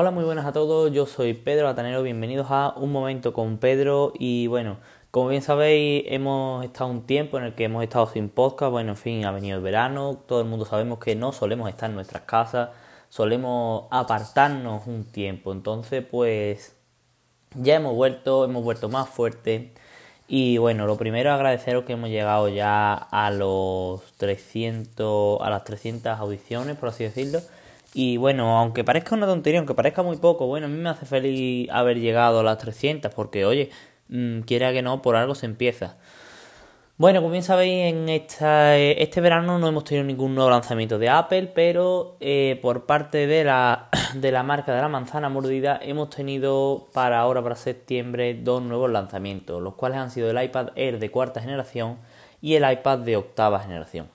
Hola, muy buenas a todos. Yo soy Pedro Atanero. Bienvenidos a Un Momento con Pedro. Y bueno, como bien sabéis, hemos estado un tiempo en el que hemos estado sin podcast. Bueno, en fin, ha venido el verano. Todo el mundo sabemos que no solemos estar en nuestras casas. Solemos apartarnos un tiempo. Entonces, pues ya hemos vuelto, hemos vuelto más fuerte. Y bueno, lo primero agradeceros que hemos llegado ya a los 300, a las 300 audiciones, por así decirlo. Y bueno, aunque parezca una tontería, aunque parezca muy poco, bueno, a mí me hace feliz haber llegado a las 300 porque, oye, mmm, quiera que no, por algo se empieza. Bueno, como bien sabéis, en esta, este verano no hemos tenido ningún nuevo lanzamiento de Apple, pero eh, por parte de la, de la marca de la manzana mordida hemos tenido para ahora, para septiembre, dos nuevos lanzamientos, los cuales han sido el iPad Air de cuarta generación y el iPad de octava generación.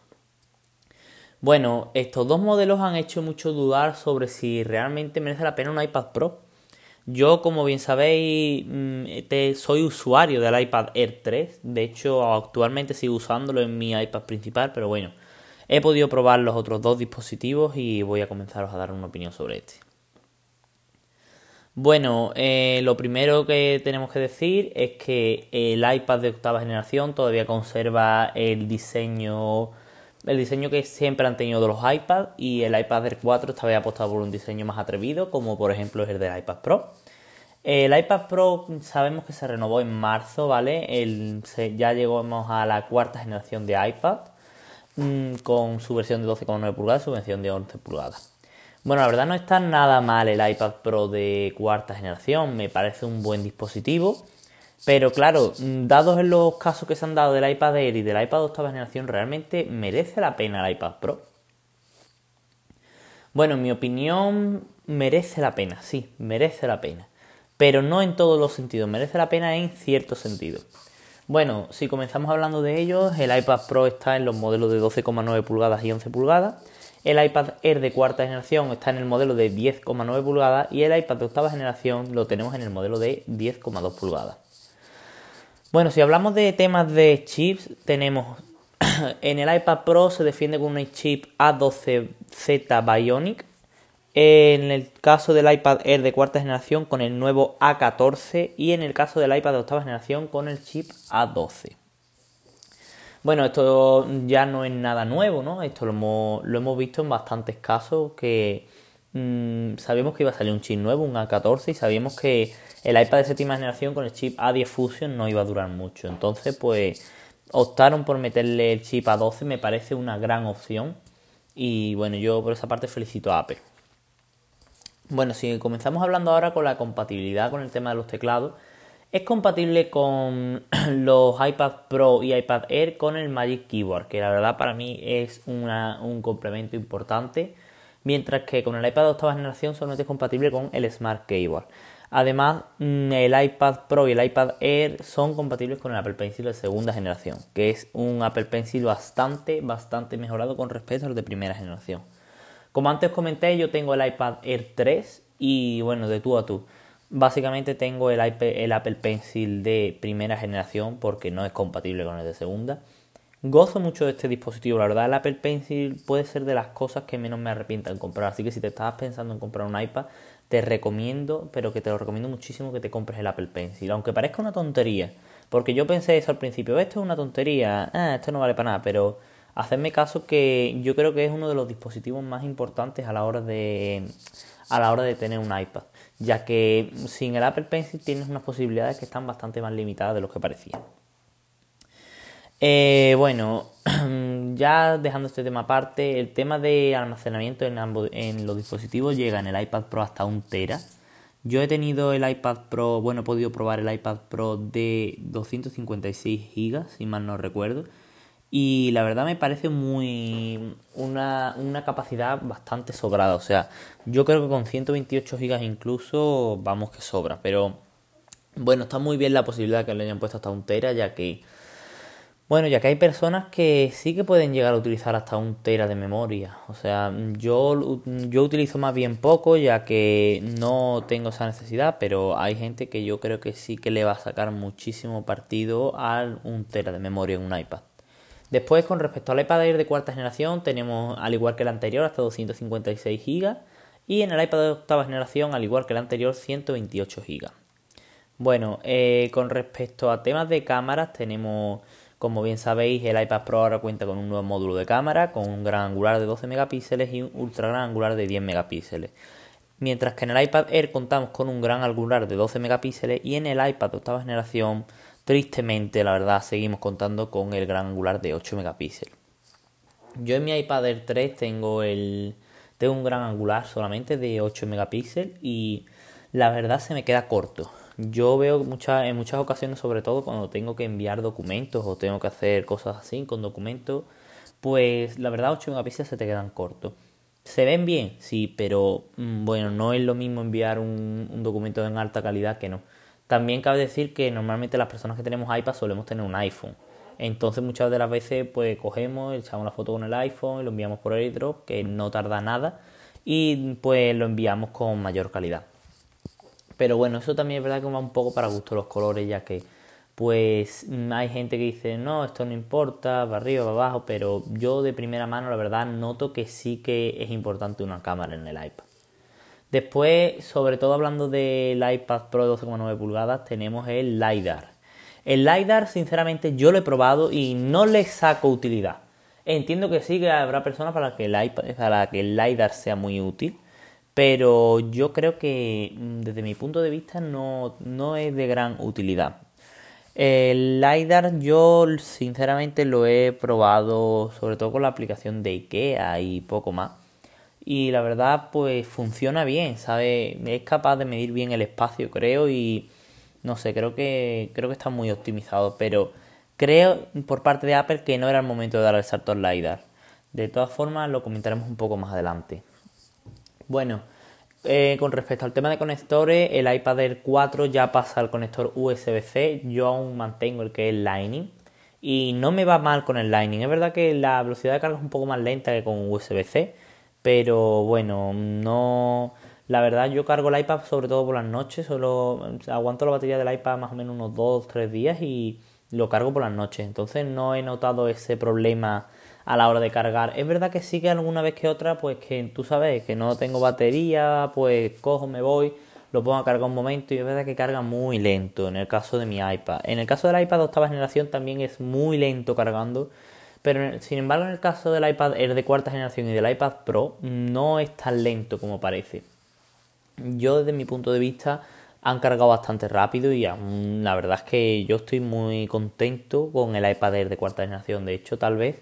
Bueno, estos dos modelos han hecho mucho dudar sobre si realmente merece la pena un iPad Pro. Yo, como bien sabéis, mm, soy usuario del iPad Air 3. De hecho, actualmente sigo usándolo en mi iPad principal, pero bueno, he podido probar los otros dos dispositivos y voy a comenzaros a dar una opinión sobre este. Bueno, eh, lo primero que tenemos que decir es que el iPad de octava generación todavía conserva el diseño el diseño que siempre han tenido los iPads y el iPad Air 4 esta vez ha apostado por un diseño más atrevido, como por ejemplo es el del iPad Pro. El iPad Pro sabemos que se renovó en marzo, ¿vale? El, ya llegamos a la cuarta generación de iPad mm, con su versión de 12,9 pulgadas y su versión de 11 pulgadas. Bueno, la verdad no está nada mal el iPad Pro de cuarta generación, me parece un buen dispositivo. Pero claro, dados los casos que se han dado del iPad Air y del iPad de octava generación, ¿realmente merece la pena el iPad Pro? Bueno, en mi opinión, merece la pena, sí, merece la pena. Pero no en todos los sentidos, merece la pena en cierto sentido. Bueno, si comenzamos hablando de ellos, el iPad Pro está en los modelos de 12,9 pulgadas y 11 pulgadas. El iPad Air de cuarta generación está en el modelo de 10,9 pulgadas y el iPad de octava generación lo tenemos en el modelo de 10,2 pulgadas. Bueno, si hablamos de temas de chips, tenemos en el iPad Pro se defiende con un chip A12Z Bionic. En el caso del iPad Air de cuarta generación con el nuevo A14 y en el caso del iPad de octava generación con el chip A12. Bueno, esto ya no es nada nuevo, ¿no? Esto lo hemos, lo hemos visto en bastantes casos que mmm, sabíamos que iba a salir un chip nuevo, un A14, y sabíamos que el iPad de séptima generación con el chip A10 Fusion no iba a durar mucho. Entonces, pues optaron por meterle el chip A12, me parece una gran opción. Y bueno, yo por esa parte felicito a Apple. Bueno, si comenzamos hablando ahora con la compatibilidad con el tema de los teclados, es compatible con los iPad Pro y iPad Air con el Magic Keyboard, que la verdad para mí es un complemento importante, mientras que con el iPad de octava generación solamente es compatible con el Smart Keyboard. Además, mm, el iPad Pro y el iPad Air son compatibles con el Apple Pencil de segunda generación, que es un Apple Pencil bastante, bastante mejorado con respecto al de primera generación. Como antes comenté, yo tengo el iPad Air 3 y bueno, de tú a tú. Básicamente tengo el, el Apple Pencil de primera generación porque no es compatible con el de segunda. Gozo mucho de este dispositivo, la verdad el Apple Pencil puede ser de las cosas que menos me arrepiento en comprar, así que si te estabas pensando en comprar un iPad, te recomiendo, pero que te lo recomiendo muchísimo que te compres el Apple Pencil, aunque parezca una tontería, porque yo pensé eso al principio, esto es una tontería, ah, esto no vale para nada, pero hacedme caso que yo creo que es uno de los dispositivos más importantes a la hora de a la hora de tener un iPad, ya que sin el Apple Pencil tienes unas posibilidades que están bastante más limitadas de lo que parecía. Eh, bueno, ya dejando este tema aparte, el tema de almacenamiento en, ambos, en los dispositivos llega en el iPad Pro hasta un tera. Yo he tenido el iPad Pro, bueno, he podido probar el iPad Pro de 256 GB, si mal no recuerdo. Y la verdad me parece muy una, una capacidad bastante sobrada. O sea, yo creo que con 128 GB incluso vamos que sobra. Pero bueno, está muy bien la posibilidad que le hayan puesto hasta un tera, ya que bueno, ya que hay personas que sí que pueden llegar a utilizar hasta un tera de memoria. O sea, yo, yo utilizo más bien poco ya que no tengo esa necesidad, pero hay gente que yo creo que sí que le va a sacar muchísimo partido a un tera de memoria en un iPad. Después, con respecto al iPad Air de cuarta generación, tenemos, al igual que el anterior, hasta 256 GB Y en el iPad de octava generación, al igual que el anterior, 128 GB. Bueno, eh, con respecto a temas de cámaras, tenemos, como bien sabéis, el iPad Pro ahora cuenta con un nuevo módulo de cámara, con un gran angular de 12 megapíxeles y un ultra gran angular de 10 megapíxeles. Mientras que en el iPad Air contamos con un gran angular de 12 megapíxeles y en el iPad de octava generación, tristemente, la verdad, seguimos contando con el gran angular de 8 megapíxeles. Yo en mi iPad Air 3 tengo el tengo un gran angular solamente de 8 megapíxeles y la verdad se me queda corto. Yo veo muchas, en muchas ocasiones, sobre todo cuando tengo que enviar documentos o tengo que hacer cosas así con documentos, pues la verdad 8 megapíxeles se te quedan cortos. ¿Se ven bien? Sí, pero mm, bueno, no es lo mismo enviar un, documento en alta calidad que no. También cabe decir que normalmente las personas que tenemos iPad solemos tener un iPhone. Entonces muchas de las veces pues cogemos, echamos la foto con el iPhone y lo enviamos por AirDrop, que no tarda nada, y pues lo enviamos con mayor calidad. Pero bueno, eso también es verdad que va un poco para gusto los colores, ya que pues hay gente que dice, no, esto no importa, va arriba, va abajo, pero yo de primera mano la verdad noto que sí que es importante una cámara en el iPad. Después, sobre todo hablando del iPad Pro de 12,9 pulgadas, tenemos el LiDAR. El LiDAR, sinceramente, yo lo he probado y no le saco utilidad. Entiendo que sí que habrá personas para que el, iPad, para que el LiDAR sea muy útil, pero yo creo que mm, desde mi punto de vista no, no es de gran utilidad. El LiDAR yo sinceramente lo he probado sobre todo con la aplicación de IKEA y poco más. Y la verdad pues funciona bien, ¿sabe? Es capaz de medir bien el espacio creo y no sé, creo que, creo que está muy optimizado, pero creo por parte de Apple que no era el momento de dar el salto al LiDAR. De todas formas lo comentaremos un poco más adelante. Bueno, eh, con respecto al tema de conectores, el iPad Air 4 ya pasa al conector USB-C. Yo aún mantengo el que es Lightning. Y no me va mal con el Lightning. Es verdad que la velocidad de carga es un poco más lenta que con USB-C. Pero bueno, no. La verdad, yo cargo el iPad sobre todo por las noches. Solo aguanto la batería del iPad más o menos unos 2-3 días y lo cargo por las noches. Entonces no he notado ese problema a la hora de cargar. Es verdad que sí que alguna vez que otra, pues que tú sabes que no tengo batería, pues cojo, me voy, lo pongo a cargar un momento y es verdad que carga muy lento en el caso de mi iPad. En el caso del iPad de octava generación también es muy lento cargando, pero sin embargo en el caso del iPad Air de cuarta generación y del iPad Pro no es tan lento como parece. Yo desde mi punto de vista han cargado bastante rápido y la verdad es que yo estoy muy contento con el iPad Air de cuarta generación. De hecho, tal vez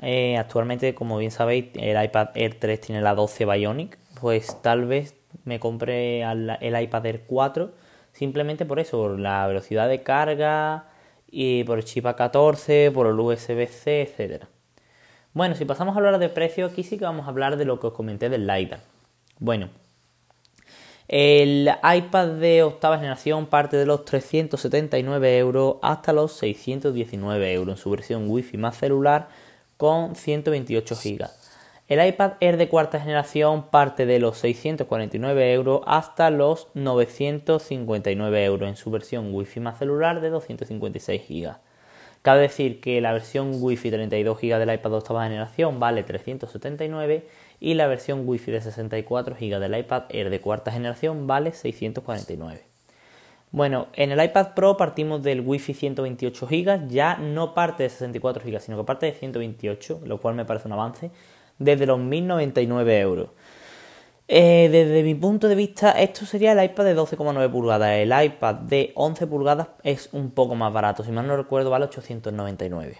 eh, actualmente, como bien sabéis, el iPad Air 3 tiene la 12 Bionic. Pues tal vez me compre el iPad Air 4 simplemente por eso, por la velocidad de carga y por el chip A14, por el USB-C, etcétera. Bueno, si pasamos a hablar de precio, aquí sí que vamos a hablar de lo que os comenté del LiDAR. Bueno, el iPad de octava generación parte de los 379 euros hasta los 619 euros en su versión Wi-Fi más celular con 128 GB. El iPad Air de cuarta generación parte de los 649 euros hasta los 959 euros en su versión Wi-Fi más celular de 256 GB. Cabe decir que la versión Wi-Fi 32 GB del iPad de octava generación vale 379 y la versión Wi-Fi de 64 GB del iPad Air de cuarta generación vale 649. Bueno, en el iPad Pro partimos del Wi-Fi 128 GB, ya no parte de 64 GB, sino que parte de 128, lo cual me parece un avance, desde los 1099 euros. Eh, desde mi punto de vista, esto sería el iPad de 12,9 pulgadas. El iPad de 11 pulgadas es un poco más barato, si mal no recuerdo, vale 899.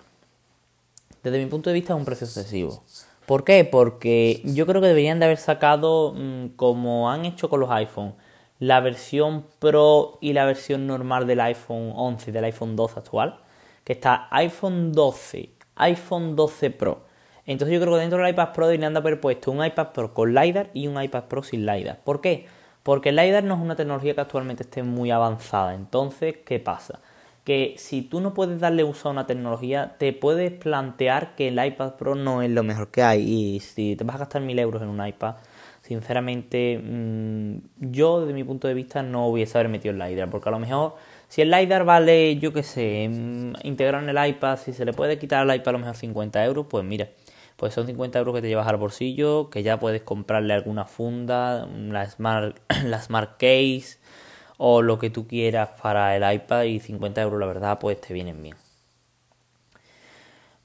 Desde mi punto de vista es un precio excesivo. ¿Por qué? Porque yo creo que deberían de haber sacado, mm, como han hecho con los iPhones, la versión Pro y la versión normal del iPhone 11 y del iPhone 12 actual, que está iPhone 12, iPhone 12 Pro. Entonces yo creo que dentro del iPad Pro deberían de haber puesto un iPad Pro con LiDAR y un iPad Pro sin LiDAR. ¿Por qué? Porque el LiDAR no es una tecnología que actualmente esté muy avanzada. Entonces, ¿qué pasa? Que si tú no puedes darle uso a una tecnología, te puedes plantear que el iPad Pro no es lo mejor que hay. Y si te vas a gastar mil euros en un iPad, sinceramente mm, yo desde mi punto de vista no hubiese haber metido el LiDAR, porque a lo mejor si el LiDAR vale, yo qué sé, mm, integrar en el iPad, si se le puede quitar al iPad a lo mejor 50 euros, pues mira, pues son 50 euros que te llevas al bolsillo, que ya puedes comprarle alguna funda, la Smart, la Smart Case o lo que tú quieras para el iPad y 50 euros la verdad pues te vienen bien.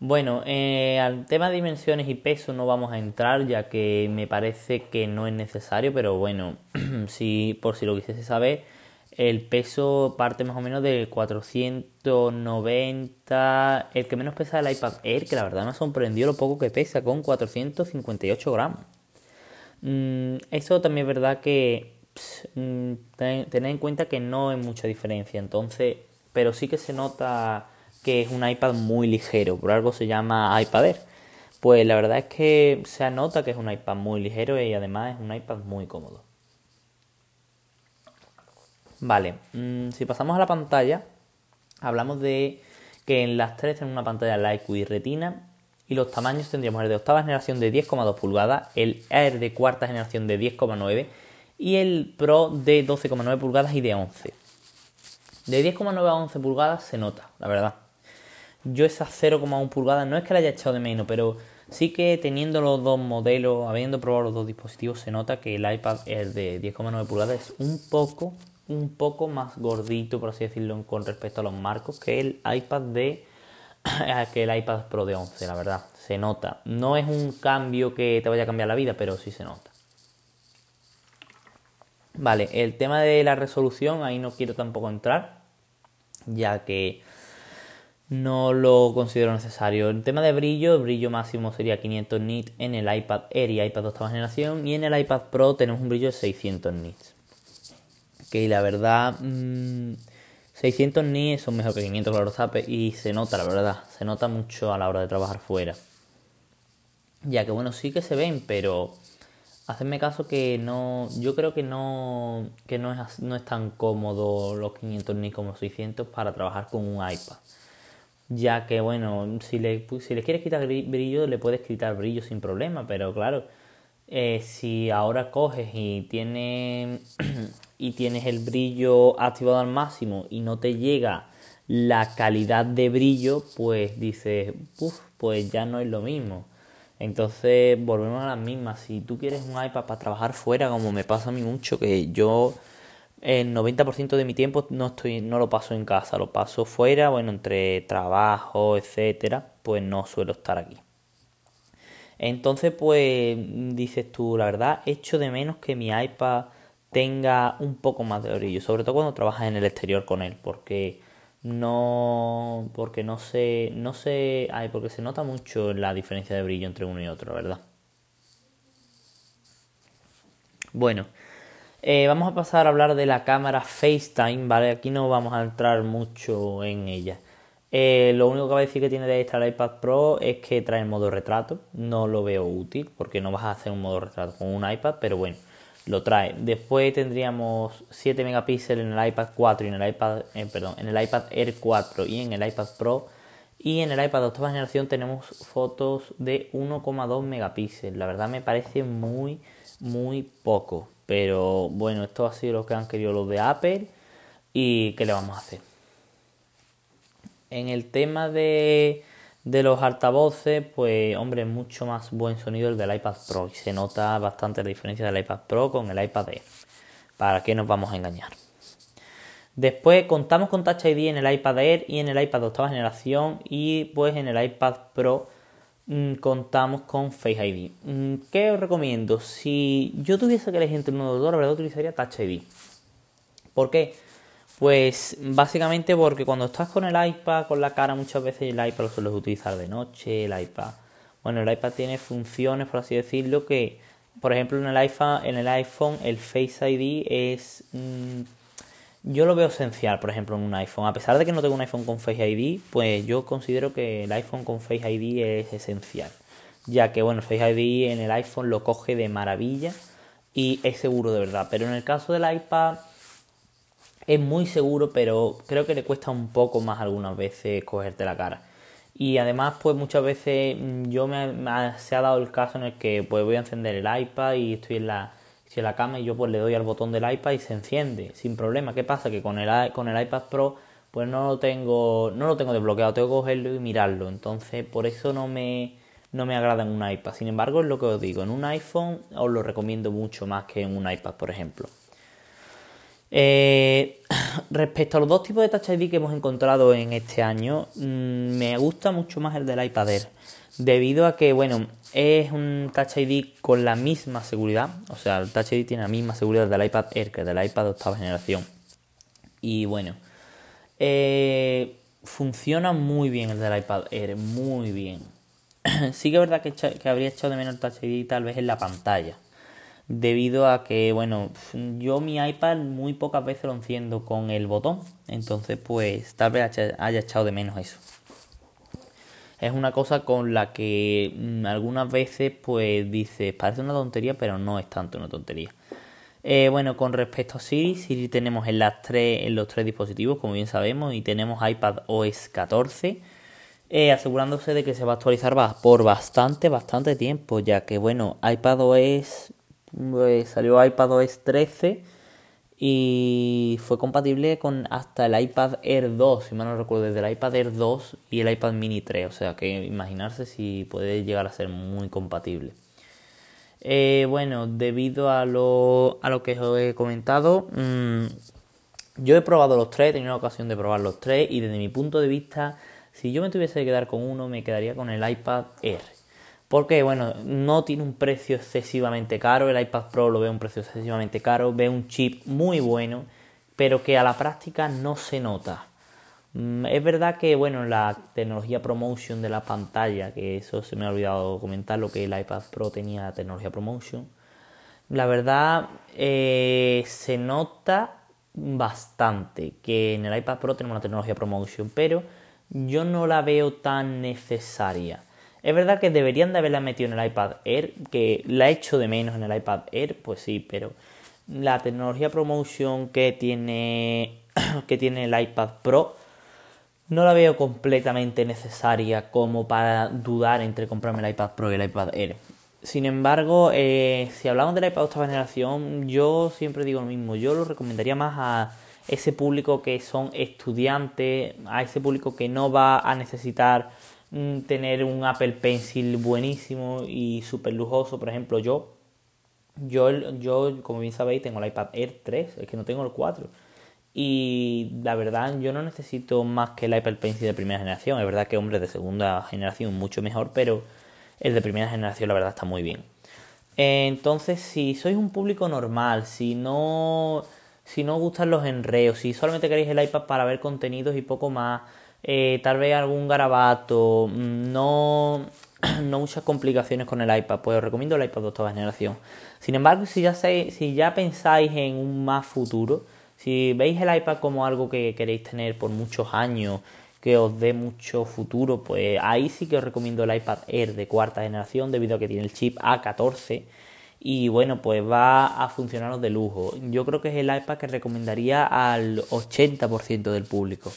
Bueno, eh, al tema de dimensiones y peso no vamos a entrar ya que me parece que no es necesario, pero bueno, si por si lo quisiese saber, el peso parte más o menos de 490. El que menos pesa es el iPad Air, que la verdad me sorprendió lo poco que pesa, con 458 gramos. Mm, eso también es verdad que mm, tened en cuenta que no hay mucha diferencia, entonces, pero sí que se nota que es un iPad muy ligero, por algo se llama iPad Air. Pues la verdad es que se nota que es un iPad muy ligero y además es un iPad muy cómodo. Vale, mm, si pasamos a la pantalla, hablamos de que en las tres tenemos una pantalla Light Retina y los tamaños tendríamos el de octava generación de 10,2 pulgadas, el Air de cuarta generación de 10,9 y el Pro de 12,9 pulgadas y de 11. De 10,9 a 11 pulgadas se nota, la verdad. Yo esas 0,1 pulgadas no es que la haya echado de menos, pero sí que teniendo los dos modelos, habiendo probado los dos dispositivos, se nota que el iPad Air de 10,9 pulgadas es un poco un poco más gordito, por así decirlo, con respecto a los marcos que el iPad de que el iPad Pro de 11, la verdad. Se nota. No es un cambio que te vaya a cambiar la vida, pero sí se nota. Vale, el tema de la resolución, ahí no quiero tampoco entrar, ya que no lo considero necesario. El tema de brillo, el brillo máximo sería 500 nits en el iPad Air y iPad de octava generación, y en el iPad Pro tenemos un brillo de 600 nits que la verdad 600 mm, ni son mejor que 500 claro sabe y se nota la verdad, se nota mucho a la hora de trabajar fuera. Ya que bueno, sí que se ven, pero hacedme caso que no, yo creo que no, que no es, no es tan cómodo los 500 ni como 600 para trabajar con un iPad. Ya que bueno, si le, si quieres quitar brillo, le puedes quitar brillo sin problema, pero claro, eh, si ahora coges y tiene y tienes el brillo activado al máximo y no te llega la calidad de brillo, pues dices, uff, pues ya no es lo mismo. Entonces volvemos a las mismas. Si tú quieres un iPad para trabajar fuera, como me pasa a mí mucho, que yo el 90% de mi tiempo no estoy, no lo paso en casa, lo paso fuera, bueno, entre trabajo, etcétera, pues no suelo estar aquí. Entonces, pues dices tú, la verdad, echo de menos que mi iPad tenga un poco más de brillo, sobre todo cuando trabajas en el exterior con él, porque no porque no sé, no ay, porque se nota mucho la diferencia de brillo entre uno y otro, ¿verdad? Bueno, eh, vamos a pasar a hablar de la cámara FaceTime, ¿vale? Aquí no vamos a entrar mucho en ella. Eh, lo único que va a decir que tiene de extra el iPad Pro es que trae el modo retrato. No lo veo útil porque no vas a hacer un modo retrato con un iPad, pero bueno, lo trae. Después tendríamos 7 megapíxeles en el iPad 4 y en el iPad, eh, perdón, en el iPad Air 4 y en el iPad Pro. Y en el iPad de octava generación tenemos fotos de 1,2 megapíxeles. La verdad me parece muy, muy poco. Pero bueno, esto ha sido lo que han querido los de Apple. ¿Y qué le vamos a hacer? En el tema de, los altavoces, pues hombre, mucho más buen sonido el del iPad Pro y se nota bastante la diferencia del iPad Pro con el iPad Air. ¿Para qué nos vamos a engañar? Después contamos con Touch ID en el iPad Air y en el iPad de octava generación y pues en el iPad Pro contamos con Face ID. Mm, ¿Qué os recomiendo? Si yo tuviese que elegir entre uno de los dos, la verdad utilizaría Touch ID. ¿Por qué? Pues básicamente porque cuando estás con el iPad, con la cara, muchas veces el iPad lo sueles utilizar de noche, el iPad. Bueno, el iPad tiene funciones, por así decirlo, que, por ejemplo, en el iPhone, en el, iPhone, el Face ID es. Mm, yo lo veo esencial, por ejemplo, en un iPhone. A pesar de que no tengo un iPhone con Face ID, pues yo considero que el iPhone con Face ID es esencial. Ya que, bueno, Face ID en el iPhone lo coge de maravilla y es seguro de verdad. Pero en el caso del iPad es muy seguro, pero creo que le cuesta un poco más algunas veces cogerte la cara. Y además, pues muchas veces mm, yo me, se ha dado el caso en el que pues voy a encender el iPad y estoy en la, en la cama y yo pues le doy al botón del iPad y se enciende sin problema. ¿Qué pasa? Que con el, con el iPad Pro pues no lo tengo no lo tengo desbloqueado, tengo que cogerlo y mirarlo. Entonces, por eso no me no me agrada en un iPad. Sin embargo, es lo que os digo, en un iPhone os lo recomiendo mucho más que en un iPad, por ejemplo. Eh, respecto a los dos tipos de Touch ID que hemos encontrado en este año, mm, me gusta mucho más el del iPad Air. Debido a que, bueno, es un Touch ID con la misma seguridad. O sea, el Touch ID tiene la misma seguridad del iPad Air que del iPad de octava generación. Y bueno, eh, funciona muy bien el del iPad Air, muy bien. sí que es verdad que, que habría echado de menos el Touch ID tal vez en la pantalla debido a que, bueno, yo mi iPad muy pocas veces lo enciendo con el botón, entonces pues tal vez haya echado de menos eso. Es una cosa con la que mm, algunas veces pues dices, parece una tontería, pero no es tanto una tontería. Eh, bueno, con respecto a Siri, Siri tenemos en, las tres, en los tres dispositivos, como bien sabemos, y tenemos iPad OS 14, eh, asegurándose de que se va a actualizar por bastante, bastante tiempo, ya que, bueno, iPad OS pues, salió iPadOS 13 y fue compatible con hasta el iPad Air 2, si mal no recuerdo, desde el iPad Air 2 y el iPad Mini 3, o sea que imaginarse si puede llegar a ser muy compatible. Eh, bueno, debido a lo, a lo que os he comentado, mm, yo he probado los tres, he tenido la ocasión de probar los tres y desde mi punto de vista, si yo me tuviese que quedar con uno, me quedaría con el iPad Air. Porque, bueno, no tiene un precio excesivamente caro. El iPad Pro lo ve un precio excesivamente caro. Ve un chip muy bueno, pero que a la práctica no se nota. Mm, es verdad que, bueno, la tecnología ProMotion de la pantalla, que eso se me ha olvidado comentar, lo que el iPad Pro tenía tecnología ProMotion. La verdad, eh, se nota bastante que en el iPad Pro tenemos la tecnología ProMotion, pero yo no la veo tan necesaria. Es verdad que deberían de haberla metido en el iPad Air, que la he hecho de menos en el iPad Air, pues sí, pero la tecnología promotion que tiene, que tiene el iPad Pro no la veo completamente necesaria como para dudar entre comprarme el iPad Pro y el iPad Air. Sin embargo, eh, si hablamos del iPad de octava generación, yo siempre digo lo mismo. Yo lo recomendaría más a ese público que son estudiantes, a ese público que no va a necesitar tener un Apple Pencil buenísimo y súper lujoso. Por ejemplo, yo, yo, yo, como bien sabéis, tengo el iPad Air 3, es que no tengo el 4. Y la verdad, yo no necesito más que el Apple Pencil de primera generación. Es verdad que, hombre, de segunda generación mucho mejor, pero el de primera generación, la verdad, está muy bien. Entonces, si sois un público normal, si no, si no gustan los enreos, si solamente queréis el iPad para ver contenidos y poco más, eh, tal vez algún garabato, no, no muchas complicaciones con el iPad, pues os recomiendo el iPad de octava generación. Sin embargo, si ya, si ya pensáis en un más futuro, si veis el iPad como algo que queréis tener por muchos años, que os dé mucho futuro, pues ahí sí que os recomiendo el iPad Air de cuarta generación debido a que tiene el chip A14 y bueno, pues va a funcionaros de lujo. Yo creo que es el iPad que recomendaría al 80% del público.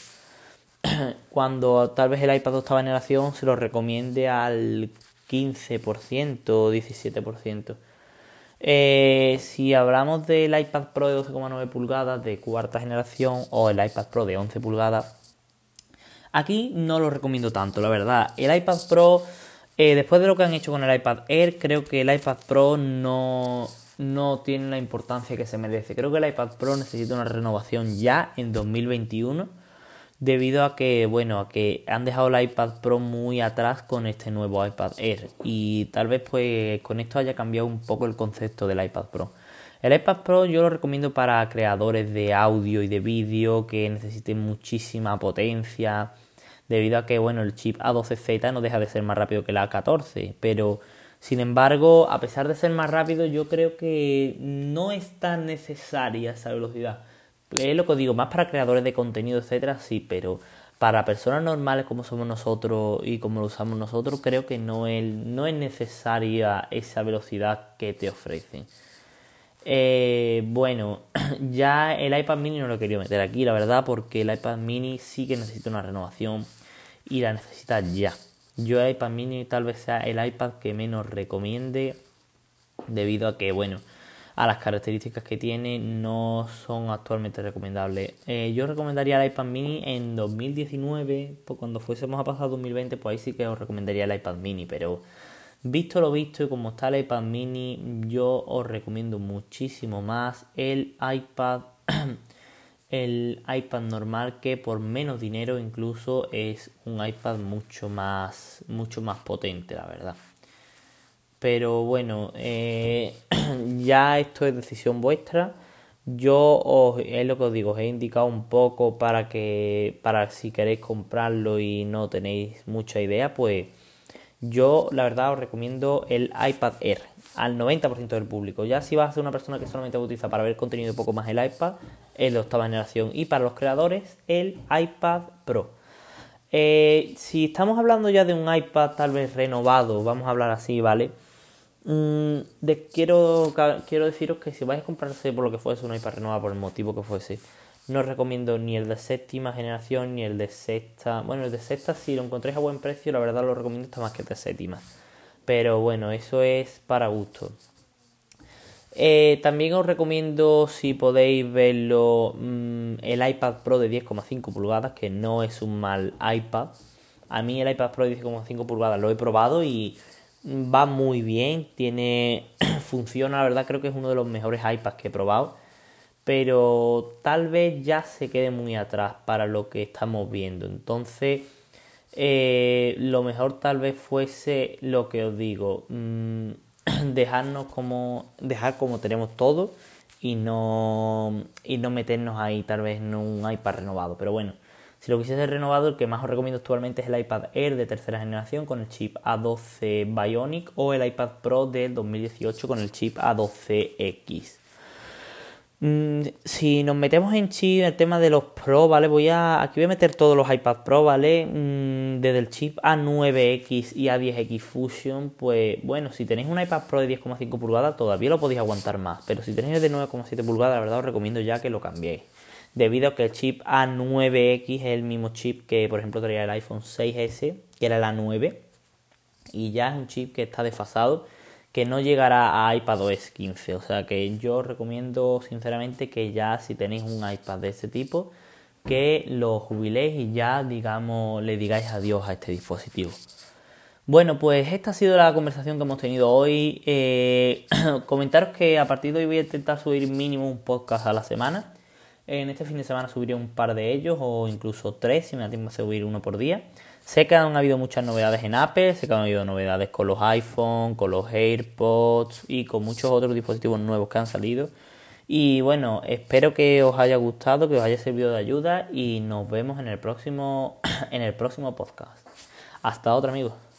cuando tal vez el iPad de octava generación se lo recomiende al 15% o 17%. Eh, si hablamos del iPad Pro de 12,9 pulgadas de cuarta generación o el iPad Pro de 11 pulgadas, aquí no lo recomiendo tanto, la verdad. El iPad Pro, eh, después de lo que han hecho con el iPad Air, creo que el iPad Pro no, no tiene la importancia que se merece. Creo que el iPad Pro necesita una renovación ya en 2021 debido a que, bueno, a que han dejado el iPad Pro muy atrás con este nuevo iPad Air. Y tal vez pues con esto haya cambiado un poco el concepto del iPad Pro. El iPad Pro yo lo recomiendo para creadores de audio y de vídeo que necesiten muchísima potencia, debido a que, bueno, el chip A12Z no deja de ser más rápido que el A14, pero sin embargo, a pesar de ser más rápido, yo creo que no es tan necesaria esa velocidad es lo que digo, más para creadores de contenido, etcétera, sí, pero para personas normales como somos nosotros y como lo usamos nosotros, creo que no es, no es necesaria esa velocidad que te ofrecen. Eh, bueno, ya el iPad mini no lo quería meter aquí, la verdad, porque el iPad mini sí que necesita una renovación y la necesita ya. Yo el iPad mini tal vez sea el iPad que menos recomiende debido a que, bueno, a las características que tiene, no son actualmente recomendables. Eh, yo recomendaría el iPad mini en 2019, pues cuando fuésemos a pasar 2020, pues ahí sí que os recomendaría el iPad mini, pero visto lo visto y como está el iPad mini, yo os recomiendo muchísimo más el iPad. el iPad normal que por menos dinero incluso es un iPad mucho más mucho más potente la verdad pero bueno, eh, ya esto es decisión vuestra. Yo os, es lo que os digo, os he indicado un poco para que, para si queréis comprarlo y no tenéis mucha idea, pues yo la verdad os recomiendo el iPad Air al 90% del público. Ya si vas a ser una persona que solamente utiliza para ver contenido un poco más el iPad, es de octava generación. Y para los creadores, el iPad Pro. Eh, si estamos hablando ya de un iPad tal vez renovado, vamos a hablar así, ¿vale? Mm, de, quiero, quiero deciros que si vais a comprarse por lo que fuese un iPad renovado, por el motivo que fuese, no os recomiendo ni el de séptima generación ni el de sexta. Bueno, el de sexta, si lo encontráis a buen precio, la verdad lo recomiendo está más que el de séptima. Pero bueno, eso es para gusto. Eh, también os recomiendo, si podéis verlo, mm, el iPad Pro de 10,5 pulgadas, que no es un mal iPad. A mí el iPad Pro de 10,5 pulgadas lo he probado y va muy bien, tiene funciona, la verdad creo que es uno de los mejores iPads que he probado, pero tal vez ya se quede muy atrás para lo que estamos viendo. Entonces, eh, lo mejor tal vez fuese lo que os digo, mm, dejarnos como dejar como tenemos todo y no y no meternos ahí tal vez en un iPad renovado, pero bueno, si lo quisiese renovado, el que más os recomiendo actualmente es el iPad Air de tercera generación con el chip A12 Bionic o el iPad Pro del 2018 con el chip A12X. Mm, si nos metemos en chip, el tema de los Pro, ¿vale? Voy a. Aquí voy a meter todos los iPad Pro, ¿vale? Mm, desde el chip A9X y A10X Fusion, pues bueno, si tenéis un iPad Pro de 10,5 pulgadas, todavía lo podéis aguantar más. Pero si tenéis de 9,7 pulgadas, la verdad os recomiendo ya que lo cambiéis debido a que el chip A9X es el mismo chip que, por ejemplo, traía el iPhone 6S, que era el A9, y ya es un chip que está desfasado, que no llegará a iPadOS 15. O sea que yo recomiendo sinceramente que ya si tenéis un iPad de ese tipo, que lo jubiléis y ya, digamos, le digáis adiós a este dispositivo. Bueno, pues esta ha sido la conversación que hemos tenido hoy. Eh, comentaros que a partir de hoy voy a intentar subir mínimo un podcast a la semana. En este fin de semana subiré un par de ellos o incluso tres si me da tiempo a subir uno por día. Sé que han habido muchas novedades en Apple, sé que han habido novedades con los iPhone, con los AirPods y con muchos otros dispositivos nuevos que han salido. Y bueno, espero que os haya gustado, que os haya servido de ayuda y nos vemos en el próximo, en el próximo podcast. Hasta otro amigos.